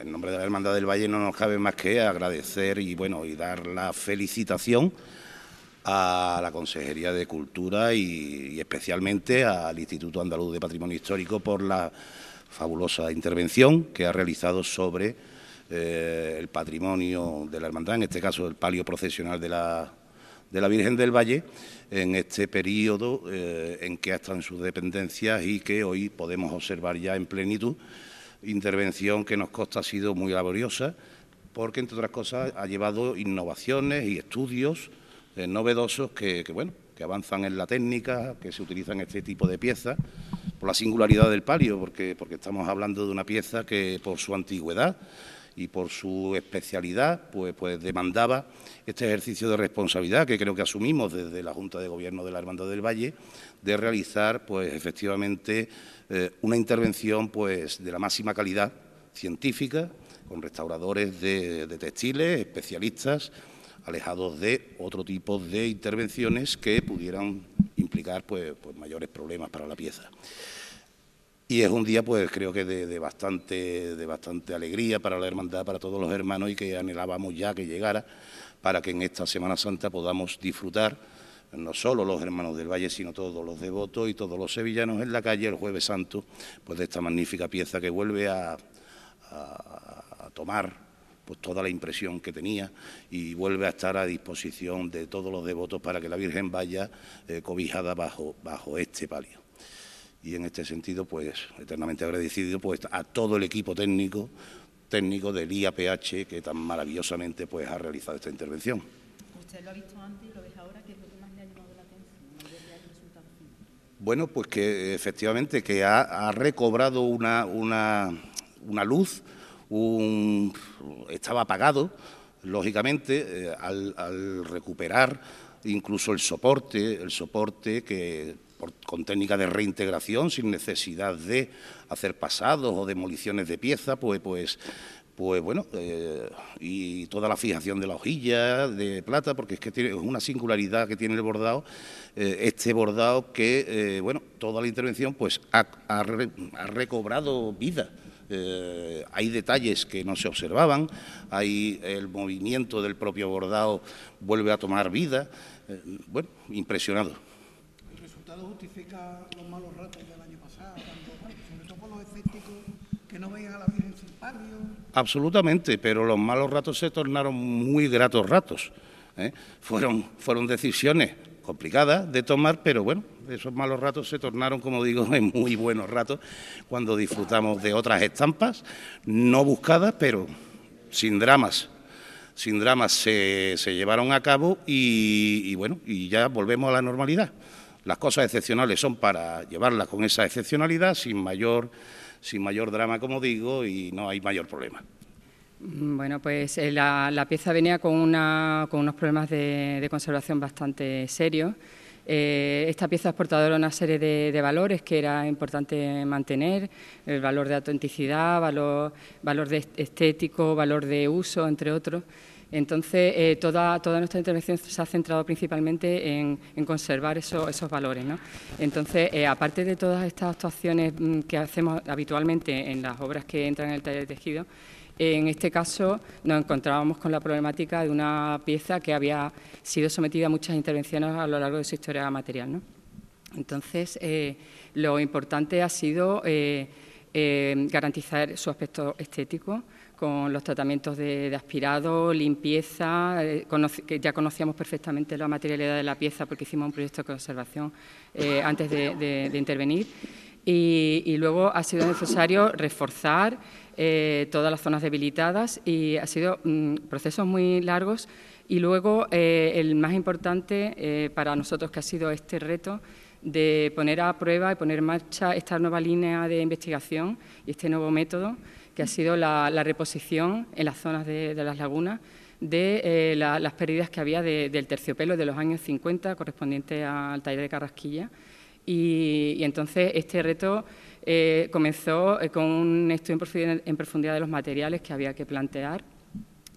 en nombre de la Hermandad del Valle no nos cabe más que agradecer y bueno y dar la felicitación a la Consejería de Cultura y, especialmente al Instituto Andaluz de Patrimonio Histórico por la fabulosa intervención que ha realizado sobre eh, el patrimonio de la hermandad, en este caso el palio procesional de la, de la Virgen del Valle, en este periodo eh, en que están sus dependencias y que hoy podemos observar ya en plenitud intervención que nos consta ha sido muy laboriosa, porque, entre otras cosas, ha llevado innovaciones y estudios eh, novedosos que, bueno, que avanzan en la técnica, que se utilizan este tipo de piezas, por la singularidad del palio, porque, porque estamos hablando de una pieza que, por su antigüedad, y por su especialidad, pues, pues demandaba este ejercicio de responsabilidad que creo que asumimos desde la Junta de Gobierno de la Hermandad del Valle, de realizar, pues efectivamente, eh, una intervención pues de la máxima calidad científica, con restauradores de, textiles, especialistas, alejados de otro tipo de intervenciones que pudieran implicar pues, pues mayores problemas para la pieza. Y es un día, pues creo que de, bastante, alegría para la hermandad, para todos los hermanos y que anhelábamos ya que llegara para que en esta Semana Santa podamos disfrutar no solo los hermanos del Valle, sino todos los devotos y todos los sevillanos en la calle el Jueves Santo, pues de esta magnífica pieza que vuelve a, tomar pues toda la impresión que tenía y vuelve a estar a disposición de todos los devotos para que la Virgen vaya eh, cobijada bajo, bajo este palio y en este sentido, pues eternamente agradecido pues, a todo el equipo técnico técnico del IAPH que tan maravillosamente pues ha realizado esta intervención. ¿Usted lo ha visto antes y lo ve ahora? ¿Qué es lo que más le ha llamado la atención? Bueno, pues que efectivamente que ha, recobrado una, una, una luz, un, estaba apagado, lógicamente, eh, al, al recuperar incluso el soporte, el soporte que con técnica de reintegración, sin necesidad de hacer pasados o demoliciones de piezas, pues, pues, pues bueno, eh, y toda la fijación de la hojilla de plata, porque es que tiene una singularidad que tiene el bordado, eh, este bordado que, eh, bueno, toda la intervención pues ha, recobrado vida. hay detalles que no se observaban, hay el movimiento del propio bordado vuelve a tomar vida, bueno, impresionado justifica los malos ratos del año pasado, sobre todo por los escépticos que no veían a la Virgen sin palio. Absolutamente, pero los malos ratos se tornaron muy gratos ratos. ¿eh? Fueron, decisiones complicadas de tomar, pero bueno, esos malos ratos se tornaron, como digo, en muy buenos ratos cuando disfrutamos de otras estampas, no buscadas, pero sin dramas. Sin dramas se, se llevaron a cabo y, y bueno, y ya volvemos a la normalidad. Las cosas excepcionales son para llevarlas con esa excepcionalidad sin mayor, sin mayor drama, como digo, y no hay mayor problema. Mm, bueno, pues eh, la, pieza venía con, una, con unos problemas de, conservación bastante serios. Eh, esta pieza es portadora de una serie de, valores que era importante mantener, el valor de autenticidad, valor, valor de estético, valor de uso, entre otros. Entonces, eh, toda, nuestra intervención se ha centrado principalmente en, conservar esos valores. Entonces, eh, aparte de todas estas actuaciones mm, que hacemos habitualmente en las obras que entran en el taller de tejido, en este caso nos encontrábamos con la problemática de una pieza que había sido sometida a muchas intervenciones a lo largo de su historia material. Entonces, eh, lo importante ha sido garantizar su aspecto estético, con los tratamientos de, aspirado, limpieza, eh, que ya conocíamos perfectamente la materialidad de la pieza porque hicimos un proyecto de conservación eh, antes de, intervenir. Y, luego ha sido necesario reforzar eh, todas las zonas debilitadas y ha sido mm, procesos muy largos. Y luego el más importante para nosotros que ha sido este reto de poner a prueba y poner en marcha esta nueva línea de investigación y este nuevo método que ha sido la, reposición en las zonas de, las lagunas de eh, las pérdidas que había del terciopelo de los años 50 correspondiente al taller de Carrasquilla. Y, entonces este reto eh, comenzó eh, con un estudio en profundidad, de los materiales que había que plantear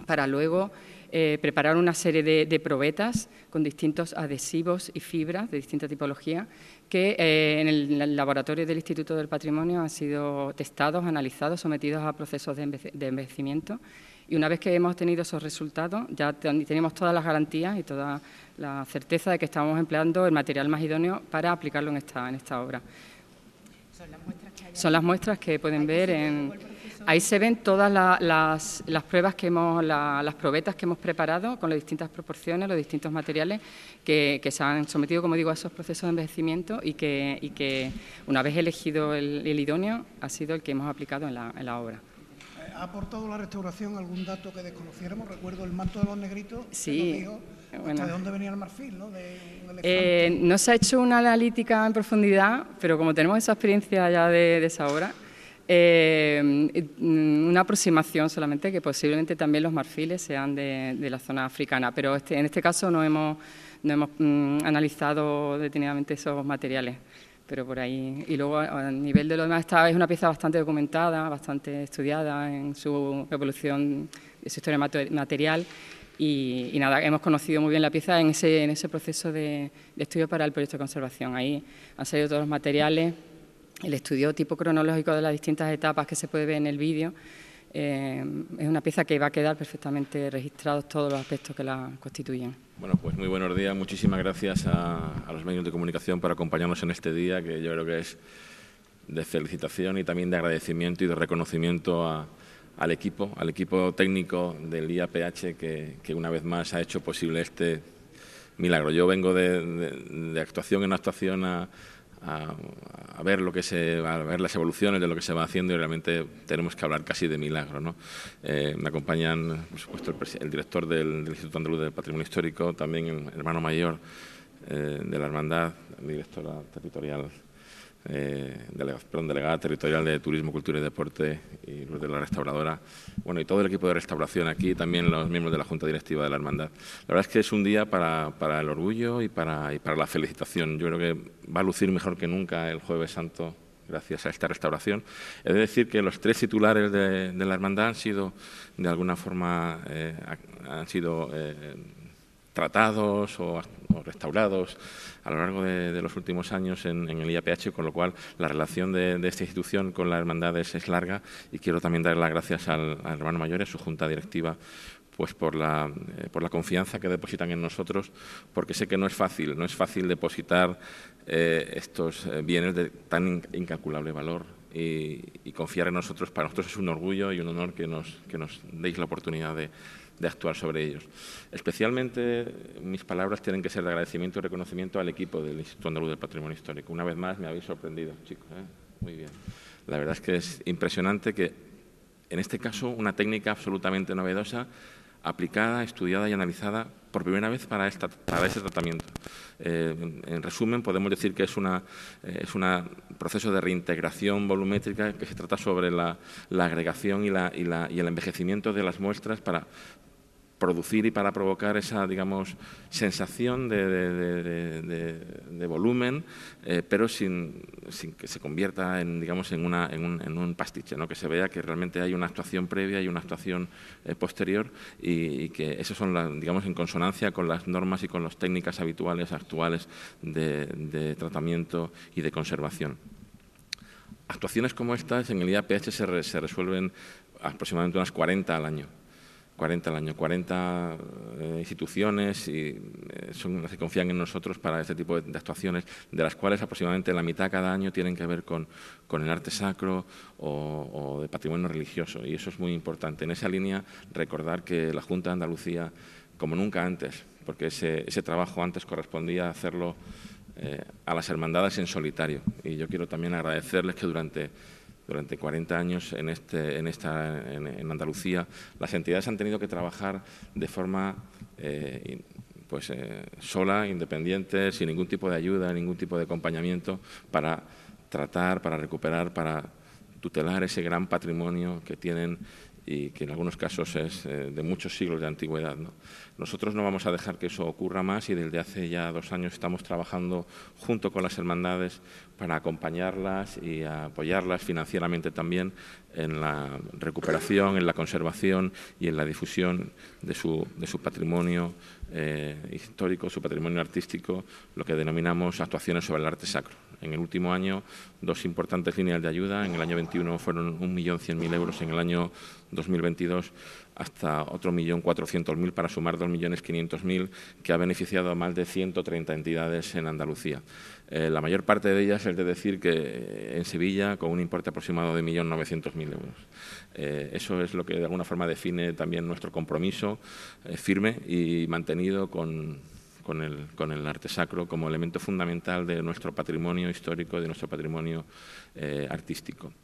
para luego eh, preparar una serie de, probetas con distintos adhesivos y fibras de distinta tipología que eh, en el laboratorio del Instituto del Patrimonio han sido testados, analizados, sometidos a procesos de, envejecimiento. Y una vez que hemos tenido esos resultados, ya tenemos todas las garantías y toda la certeza de que estamos empleando el material más idóneo para aplicarlo en esta, en esta obra. Son las muestras que pueden ver en Ahí se ven todas las, pruebas que hemos, las probetas que hemos preparado con las distintas proporciones, los distintos materiales que, se han sometido, como digo, a esos procesos de envejecimiento y que, que una vez elegido el, idóneo, ha sido el que hemos aplicado en la, obra. ¿Ha aportado la restauración algún dato que desconociéramos? Recuerdo el manto de los negritos. Sí. ¿De dónde venía el marfil? ¿no? Eh, no se ha hecho una analítica en profundidad, pero como tenemos esa experiencia ya de esa obra, eh, una aproximación solamente que posiblemente también los marfiles sean de, la zona africana, pero este, en este caso no hemos, no hemos mm, analizado detenidamente esos materiales. Pero por ahí, y luego a, nivel de lo demás, esta es una pieza bastante documentada, bastante estudiada en su evolución, en su historia material. Y, nada, hemos conocido muy bien la pieza en ese, en ese proceso de, de estudio para el proyecto de conservación. Ahí han salido todos los materiales el estudio tipo cronológico de las distintas etapas que se puede ver en el vídeo. Eh, es una pieza que va a quedar perfectamente registrados todos los aspectos que la constituyen. Bueno, pues muy buenos días. Muchísimas gracias a, los medios de comunicación por acompañarnos en este día, que yo creo que es de felicitación y también de agradecimiento y de reconocimiento al equipo, al equipo técnico del IAPH que, que, una vez más ha hecho posible este milagro. Yo vengo de actuación en actuación a a, ver lo que se a ver las evoluciones de lo que se va haciendo y realmente tenemos que hablar casi de milagro ¿no? Eh, me acompañan por supuesto el, director del, Instituto Andaluz del Patrimonio Histórico también el hermano mayor eh, de la hermandad directora territorial eh, delegada, territorial de Turismo, Cultura y Deporte y de la restauradora, bueno, y todo el equipo de restauración aquí, también los miembros de la Junta Directiva de la Hermandad. La verdad es que es un día para, el orgullo y para, y para la felicitación. Yo creo que va a lucir mejor que nunca el Jueves Santo gracias a esta restauración. He de decir que los tres titulares de, la hermandad han sido, de alguna forma, eh, han sido eh, tratados o, restaurados a lo largo de, los últimos años en, el IAPH, con lo cual la relación de, esta institución con la hermandad es, larga y quiero también dar las gracias al, hermano mayor y a su junta directiva pues por la, eh, por la confianza que depositan en nosotros, porque sé que no es fácil, no es fácil depositar eh, estos eh, bienes de tan incalculable valor y, confiar en nosotros. Para nosotros es un orgullo y un honor que nos, que nos deis la oportunidad de, de actuar sobre ellos. Especialmente mis palabras tienen que ser de agradecimiento y reconocimiento al equipo del Instituto Andaluz del Patrimonio Histórico. Una vez más me habéis sorprendido, chicos. ¿eh? Muy bien. La verdad es que es impresionante que, en este caso, una técnica absolutamente novedosa, aplicada, estudiada y analizada por primera vez para, esta, para este tratamiento. Eh, en resumen, podemos decir que es un eh, proceso de reintegración volumétrica que se trata sobre la, agregación y, la, y, la, y el envejecimiento de las muestras para producir y para provocar esa, digamos, sensación de, volumen, eh, pero sin, que se convierta en, digamos, en, una, en, un, pastiche, ¿no? que se vea que realmente hay una actuación previa y una actuación eh, posterior y, que eso son, digamos, en consonancia con las normas y con las técnicas habituales, actuales de, tratamiento y de conservación. Actuaciones como estas en el IAPH se, se resuelven aproximadamente unas 40 al año. 40 al año, 40 eh, instituciones y eh, son las que confían en nosotros para este tipo de, actuaciones, de las cuales aproximadamente la mitad cada año tienen que ver con, el arte sacro o, de patrimonio religioso. Y eso es muy importante. En esa línea, recordar que la Junta de Andalucía, como nunca antes, porque ese, ese trabajo antes correspondía hacerlo eh, a las hermandades en solitario. Y yo quiero también agradecerles que durante durante 40 años en, este, en, esta, en, Andalucía, las entidades han tenido que trabajar de forma eh, pues, eh, sola, independiente, sin ningún tipo de ayuda, ningún tipo de acompañamiento para tratar, para recuperar, para tutelar ese gran patrimonio que tienen y que en algunos casos es eh, de muchos siglos de antigüedad. Nosotros no vamos a dejar que eso ocurra más y desde hace ya dos años estamos trabajando junto con las hermandades para acompañarlas y apoyarlas financieramente también en la recuperación, en la conservación y en la difusión de su, de su patrimonio eh, histórico, su patrimonio artístico, lo que denominamos actuaciones sobre el arte sacro. En el último año, dos importantes líneas de ayuda. En el año 21 fueron 1.100.000 euros, en el año 2022 hasta otro millón cuatrocientos mil para sumar dos millones quinientos mil que ha beneficiado a más de 130 entidades en Andalucía. Eh, la mayor parte de ellas es de decir que en Sevilla con un importe aproximado de millón novecientos mil euros. Eh, eso es lo que de alguna forma define también nuestro compromiso eh, firme y mantenido con, con el, con el, arte sacro como elemento fundamental de nuestro patrimonio histórico, de nuestro patrimonio artístico.